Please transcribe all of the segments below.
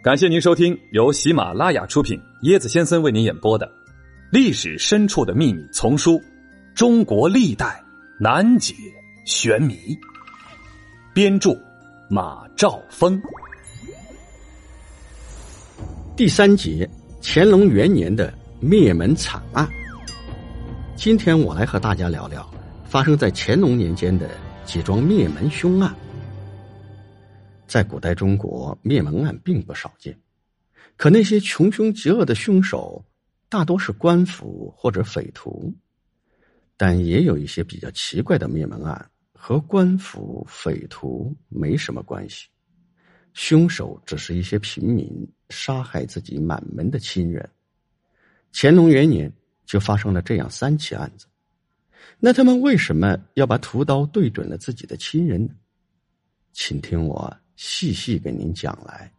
感谢您收听由喜马拉雅出品、椰子先生为您演播的《历史深处的秘密》丛书《中国历代难解玄谜》，编著马兆峰。第三节：乾隆元年的灭门惨案。今天我来和大家聊聊发生在乾隆年间的几桩灭门凶案。在古代中国，灭门案并不少见，可那些穷凶极恶的凶手大多是官府或者匪徒，但也有一些比较奇怪的灭门案和官府、匪徒没什么关系，凶手只是一些平民杀害自己满门的亲人。乾隆元年就发生了这样三起案子，那他们为什么要把屠刀对准了自己的亲人呢？请听我。细细给您讲来。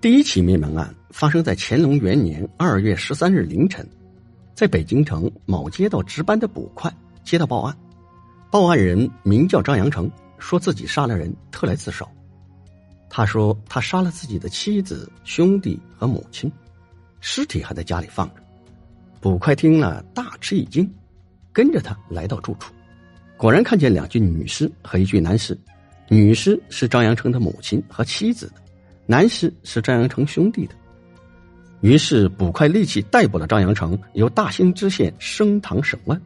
第一起灭门案发生在乾隆元年二月十三日凌晨，在北京城某街道值班的捕快接到报案，报案人名叫张阳成，说自己杀了人，特来自首。他说他杀了自己的妻子、兄弟和母亲，尸体还在家里放着。捕快听了大吃一惊，跟着他来到住处，果然看见两具女尸和一具男尸。女尸是张阳成的母亲和妻子的，男尸是张阳成兄弟的。于是捕快立即逮捕了张阳成，由大兴知县升堂审问。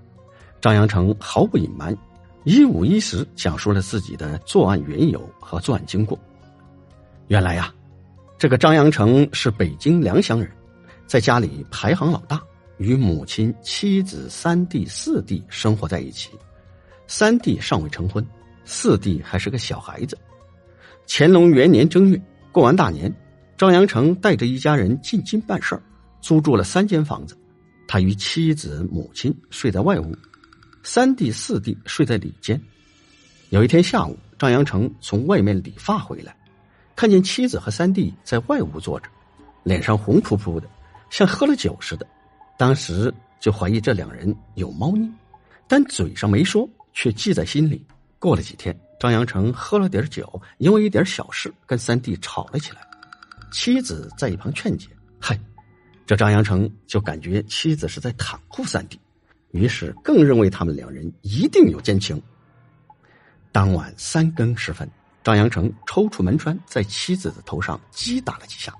张阳成毫不隐瞒，一五一十讲述了自己的作案缘由和作案经过。原来呀，这个张阳成是北京良乡人，在家里排行老大，与母亲、妻子、三弟、四弟生活在一起，三弟尚未成婚。四弟还是个小孩子。乾隆元年正月，过完大年，张阳成带着一家人进京办事儿，租住了三间房子。他与妻子、母亲睡在外屋，三弟、四弟睡在里间。有一天下午，张阳成从外面理发回来，看见妻子和三弟在外屋坐着，脸上红扑扑的，像喝了酒似的。当时就怀疑这两人有猫腻，但嘴上没说，却记在心里。过了几天，张阳成喝了点酒，因为一点小事跟三弟吵了起来。妻子在一旁劝解：“嗨，这张阳成就感觉妻子是在袒护三弟，于是更认为他们两人一定有奸情。”当晚三更时分，张阳成抽出门栓，在妻子的头上击打了几下，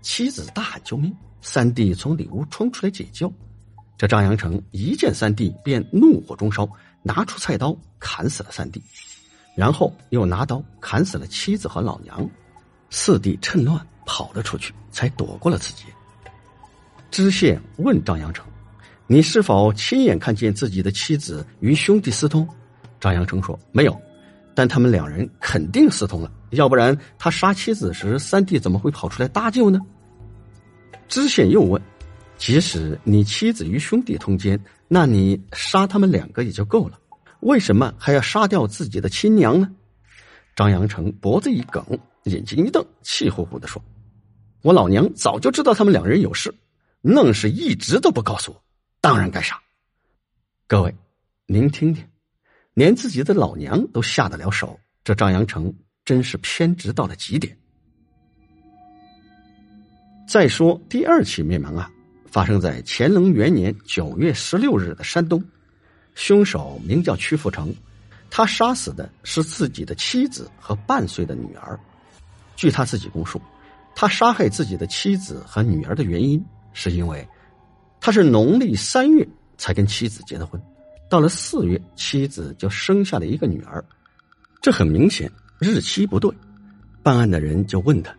妻子大喊救命。三弟从里屋冲出来解救，这张阳成一见三弟便怒火中烧。拿出菜刀砍死了三弟，然后又拿刀砍死了妻子和老娘，四弟趁乱跑了出去，才躲过了此劫。知县问张阳成：“你是否亲眼看见自己的妻子与兄弟私通？”张阳成说：“没有，但他们两人肯定私通了，要不然他杀妻子时，三弟怎么会跑出来搭救呢？”知县又问。即使你妻子与兄弟通奸，那你杀他们两个也就够了，为什么还要杀掉自己的亲娘呢？张阳成脖子一梗，眼睛一瞪，气呼呼的说：“我老娘早就知道他们两人有事，愣是一直都不告诉我，当然该杀。”各位，您听听，连自己的老娘都下得了手，这张阳成真是偏执到了极点。再说第二起灭门案。发生在乾隆元年九月十六日的山东，凶手名叫屈福成，他杀死的是自己的妻子和半岁的女儿。据他自己供述，他杀害自己的妻子和女儿的原因，是因为他是农历三月才跟妻子结的婚，到了四月，妻子就生下了一个女儿，这很明显日期不对。办案的人就问他：“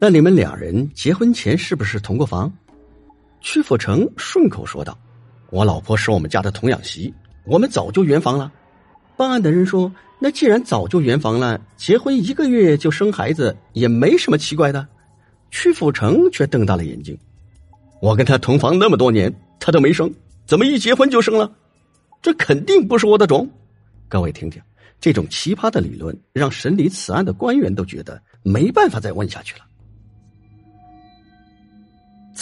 那你们两人结婚前是不是同过房？”屈阜成顺口说道：“我老婆是我们家的童养媳，我们早就圆房了。”办案的人说：“那既然早就圆房了，结婚一个月就生孩子也没什么奇怪的。”屈阜成却瞪大了眼睛：“我跟他同房那么多年，他都没生，怎么一结婚就生了？这肯定不是我的种。”各位听听，这种奇葩的理论让审理此案的官员都觉得没办法再问下去了。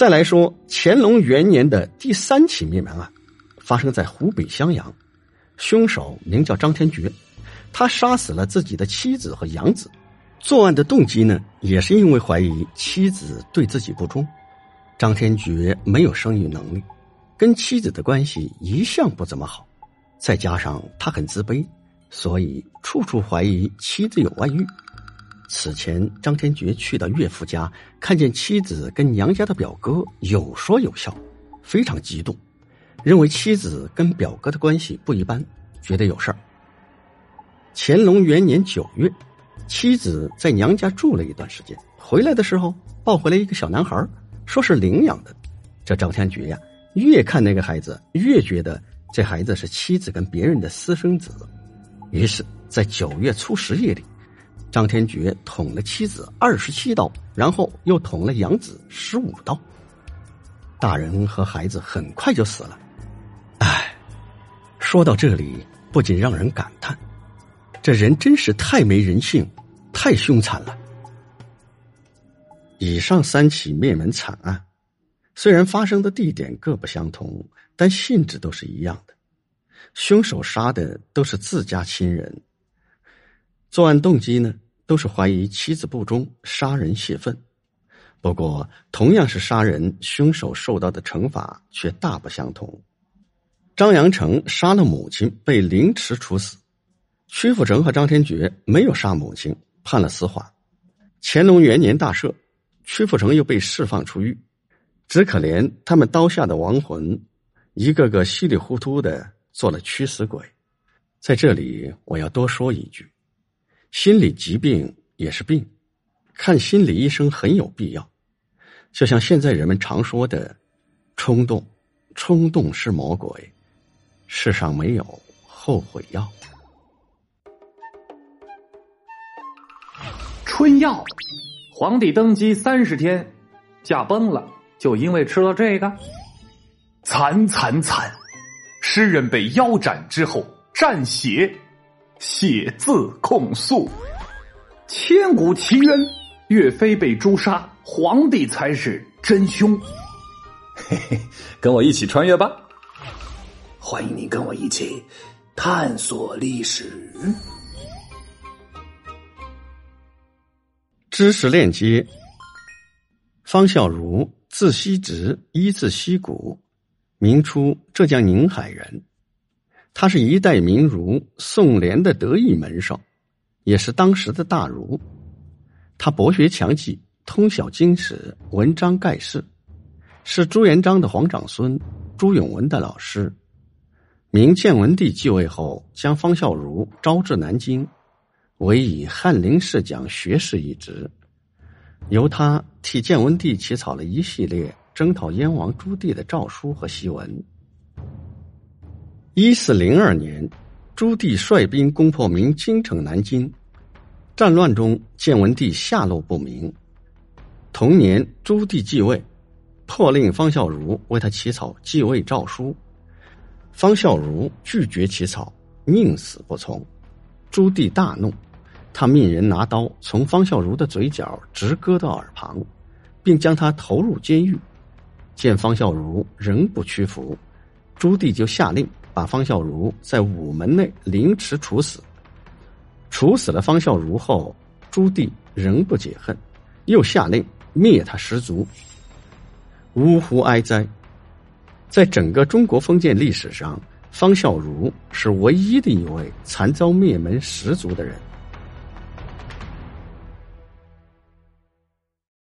再来说乾隆元年的第三起灭门案，发生在湖北襄阳，凶手名叫张天觉，他杀死了自己的妻子和养子。作案的动机呢，也是因为怀疑妻子对自己不忠。张天觉没有生育能力，跟妻子的关系一向不怎么好，再加上他很自卑，所以处处怀疑妻子有外遇。此前，张天觉去到岳父家，看见妻子跟娘家的表哥有说有笑，非常激动，认为妻子跟表哥的关系不一般，觉得有事儿。乾隆元年九月，妻子在娘家住了一段时间，回来的时候抱回来一个小男孩。说是领养的，这张天觉呀，越看那个孩子，越觉得这孩子是妻子跟别人的私生子。于是，在九月初十夜里，张天觉捅了妻子二十七刀，然后又捅了养子十五刀。大人和孩子很快就死了。唉，说到这里，不仅让人感叹，这人真是太没人性，太凶残了。以上三起灭门惨案，虽然发生的地点各不相同，但性质都是一样的。凶手杀的都是自家亲人，作案动机呢，都是怀疑妻子不忠，杀人泄愤。不过，同样是杀人，凶手受到的惩罚却大不相同。张阳成杀了母亲，被凌迟处死；屈富成和张天觉没有杀母亲，判了死缓。乾隆元年大赦。屈富成又被释放出狱，只可怜他们刀下的亡魂，一个个稀里糊涂的做了驱死鬼。在这里，我要多说一句：心理疾病也是病，看心理医生很有必要。就像现在人们常说的“冲动，冲动是魔鬼”，世上没有后悔药。春药。皇帝登基三十天，驾崩了，就因为吃了这个。惨惨惨！诗人被腰斩之后蘸血，写字控诉。千古奇冤，岳飞被诛杀，皇帝才是真凶。嘿嘿，跟我一起穿越吧！欢迎你跟我一起探索历史。知识链接：方孝孺，字希直，一字希古，明初浙江宁海人。他是一代名儒，宋濂的得意门生，也是当时的大儒。他博学强记，通晓经史，文章盖世，是朱元璋的皇长孙，朱允文的老师。明建文帝继位后，将方孝孺招至南京。委以翰林侍讲学士一职，由他替建文帝起草了一系列征讨燕王朱棣的诏书和檄文。一四零二年，朱棣率兵攻破明京城南京，战乱中建文帝下落不明。同年，朱棣继位，破令方孝孺为他起草继位诏书，方孝孺拒绝起草，宁死不从。朱棣大怒。他命人拿刀从方孝孺的嘴角直割到耳旁，并将他投入监狱。见方孝孺仍不屈服，朱棣就下令把方孝孺在午门内凌迟处死。处死了方孝孺后，朱棣仍不解恨，又下令灭他十族。呜呼哀哉！在整个中国封建历史上，方孝孺是唯一的一位惨遭灭门十族的人。